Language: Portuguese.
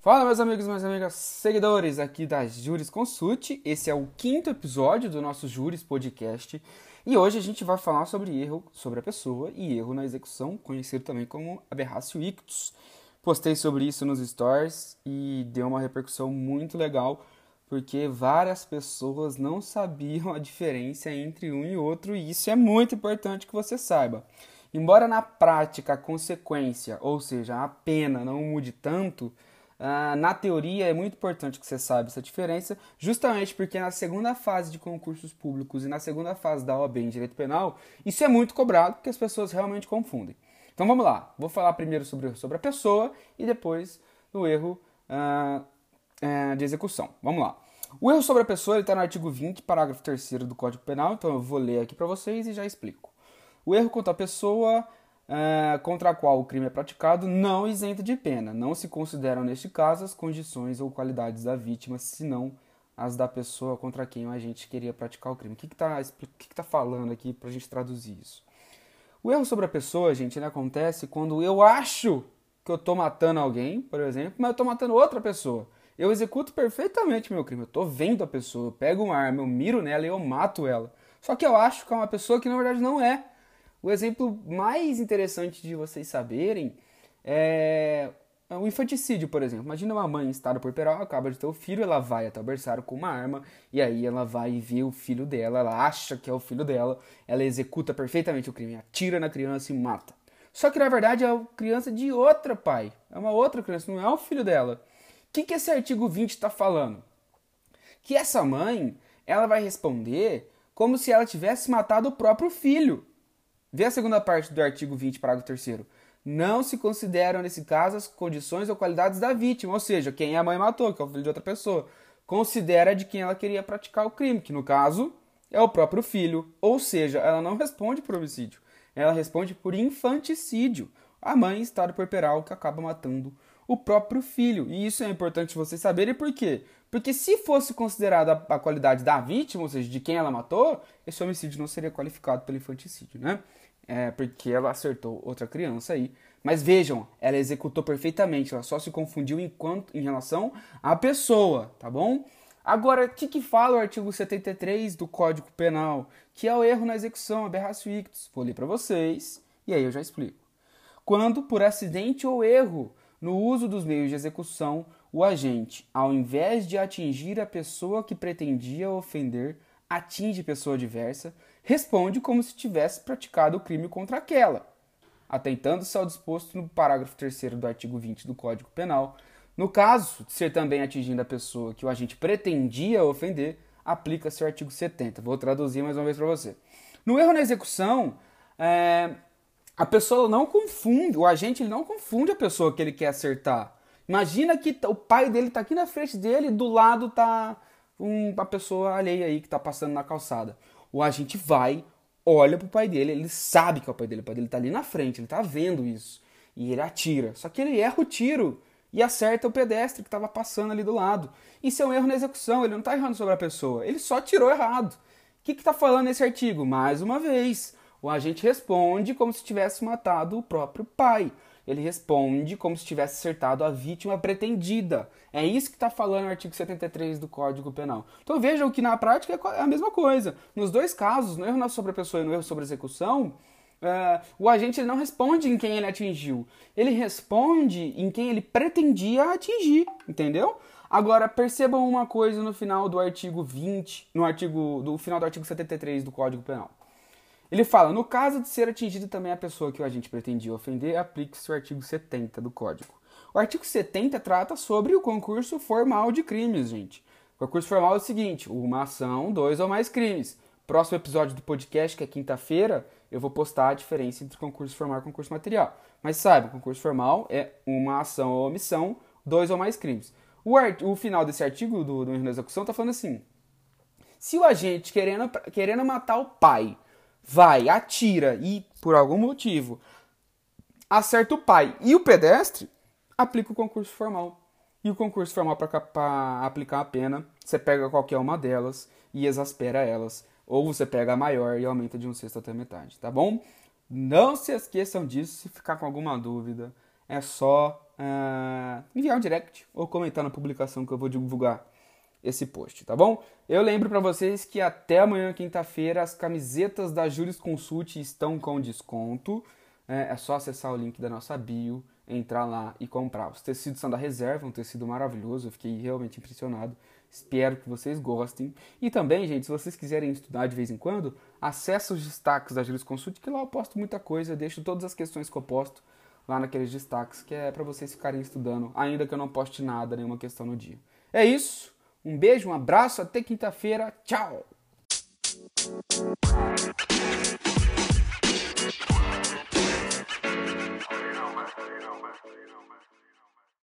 Fala, meus amigos, minhas amigas, seguidores aqui da Juris Consult. Esse é o quinto episódio do nosso Juris Podcast. E hoje a gente vai falar sobre erro sobre a pessoa e erro na execução, conhecido também como aberratio ictus. Postei sobre isso nos stories e deu uma repercussão muito legal, porque várias pessoas não sabiam a diferença entre um e outro, e isso é muito importante que você saiba. Embora na prática a consequência, ou seja, a pena não mude tanto, Uh, na teoria, é muito importante que você saiba essa diferença, justamente porque na segunda fase de concursos públicos e na segunda fase da OAB em Direito Penal, isso é muito cobrado porque as pessoas realmente confundem. Então vamos lá, vou falar primeiro sobre, sobre a pessoa e depois no erro uh, uh, de execução. Vamos lá. O erro sobre a pessoa está no artigo 20, parágrafo 3 do Código Penal, então eu vou ler aqui para vocês e já explico. O erro contra a pessoa uh, contra a qual o crime é praticado não isenta de pena. Não se consideram, neste caso, as condições ou qualidades da vítima, senão as da pessoa contra quem o agente queria praticar o crime. O que está que que que tá falando aqui para a gente traduzir isso? O erro sobre a pessoa, gente, ele acontece quando eu acho que eu estou matando alguém, por exemplo, mas eu estou matando outra pessoa. Eu executo perfeitamente meu crime. Eu estou vendo a pessoa, eu pego uma arma, eu miro nela e eu mato ela. Só que eu acho que é uma pessoa que na verdade não é. O exemplo mais interessante de vocês saberem é o infanticídio, por exemplo. Imagina uma mãe em estado puerperal, acaba de ter o filho, ela vai até o berçário com uma arma, e aí ela vai ver o filho dela, ela acha que é o filho dela, ela executa perfeitamente o crime, atira na criança e mata. Só que na verdade é a criança de outra pai, é uma outra criança, não é o filho dela. Que, que esse artigo 20 está falando? Que essa mãe, ela vai responder como se ela tivesse matado o próprio filho. Vê a segunda parte do artigo 20, parágrafo 3 Não se consideram, nesse caso, as condições ou qualidades da vítima, ou seja, quem a mãe matou, que é o filho de outra pessoa. Considera de quem ela queria praticar o crime, que no caso é o próprio filho. Ou seja, ela não responde por homicídio, ela responde por infanticídio. A mãe estado puerperal que acaba matando o próprio filho. E isso é importante vocês saberem por quê? Porque se fosse considerada a qualidade da vítima, ou seja, de quem ela matou, esse homicídio não seria qualificado pelo infanticídio, né? é, porque ela acertou outra criança aí. Mas vejam, ela executou perfeitamente, ela só se confundiu enquanto, em relação à pessoa, tá bom? Agora, o que, que fala o artigo 73 do Código Penal? Que é o erro na execução, aberratio ictus. Vou ler para vocês e aí eu já explico. Quando, por acidente ou erro no uso dos meios de execução, o agente, ao invés de atingir a pessoa que pretendia ofender, atinge pessoa diversa, responde como se tivesse praticado o crime contra aquela, atentando-se ao disposto no parágrafo 3 do artigo 20 do Código Penal. No caso de ser também atingindo a pessoa que o agente pretendia ofender, aplica-se o artigo 70. Vou traduzir mais uma vez para você. No erro na execução, é, a pessoa não confunde, o agente não confunde a pessoa que ele quer acertar. Imagina que o pai dele está aqui na frente dele e do lado está uma pessoa alheia aí que está passando na calçada o agente vai, olha pro pai dele, ele sabe que é o pai dele, o pai dele tá ali na frente, ele tá vendo isso. E ele atira. Só que ele erra o tiro e acerta o pedestre que estava passando ali do lado. Isso é um erro na execução, ele não está errando sobre a pessoa, ele só tirou errado. O que está falando nesse artigo? Mais uma vez, o agente responde como se tivesse matado o próprio pai ele responde como se tivesse acertado a vítima pretendida. É isso que está falando o artigo 73 do Código Penal. Então vejam que na prática é a mesma coisa. Nos dois casos, no erro sobre a pessoa e no erro sobre a execução, uh, o agente não responde em quem ele atingiu. Ele responde em quem ele pretendia atingir, entendeu? Agora, percebam uma coisa no final do artigo 20, no artigo do final do artigo 73 do Código Penal. Ele fala: no caso de ser atingida também a pessoa que o agente pretendia ofender, aplique-se o artigo 70 do Código. O artigo 70 trata sobre o concurso formal de crimes, gente. O concurso formal é o seguinte: uma ação, dois ou mais crimes. Próximo episódio do podcast, que é quinta-feira, eu vou postar a diferença entre concurso formal e concurso material. Mas sabe, concurso formal é uma ação ou omissão, dois ou mais crimes. O, o final desse artigo do, do execução está falando assim: se o agente querendo, querendo matar o pai vai, atira e, por algum motivo, acerta o pai e o pedestre, aplica o concurso formal. E o concurso formal para aplicar a pena, você pega qualquer uma delas e exaspera elas ou você pega a maior e aumenta de um sexto até metade, tá bom? Não se esqueçam disso, se ficar com alguma dúvida, é só uh, enviar um direct ou comentar na publicação que eu vou divulgar esse post, tá bom? Eu lembro para vocês que até amanhã, quinta-feira, as camisetas da Juris Consult estão com desconto. É, é, só acessar o link da nossa bio, entrar lá e comprar. Os tecidos são da reserva, um tecido maravilhoso, eu fiquei realmente impressionado. Espero que vocês gostem. E também, gente, se vocês quiserem estudar de vez em quando, acessa os destaques da Juris Consult, que lá eu posto muita coisa, deixo todas as questões que eu posto lá naqueles destaques, que é para vocês ficarem estudando, ainda que eu não poste nada, nenhuma questão no dia. É isso. Um beijo, um abraço, até quinta-feira. Tchau!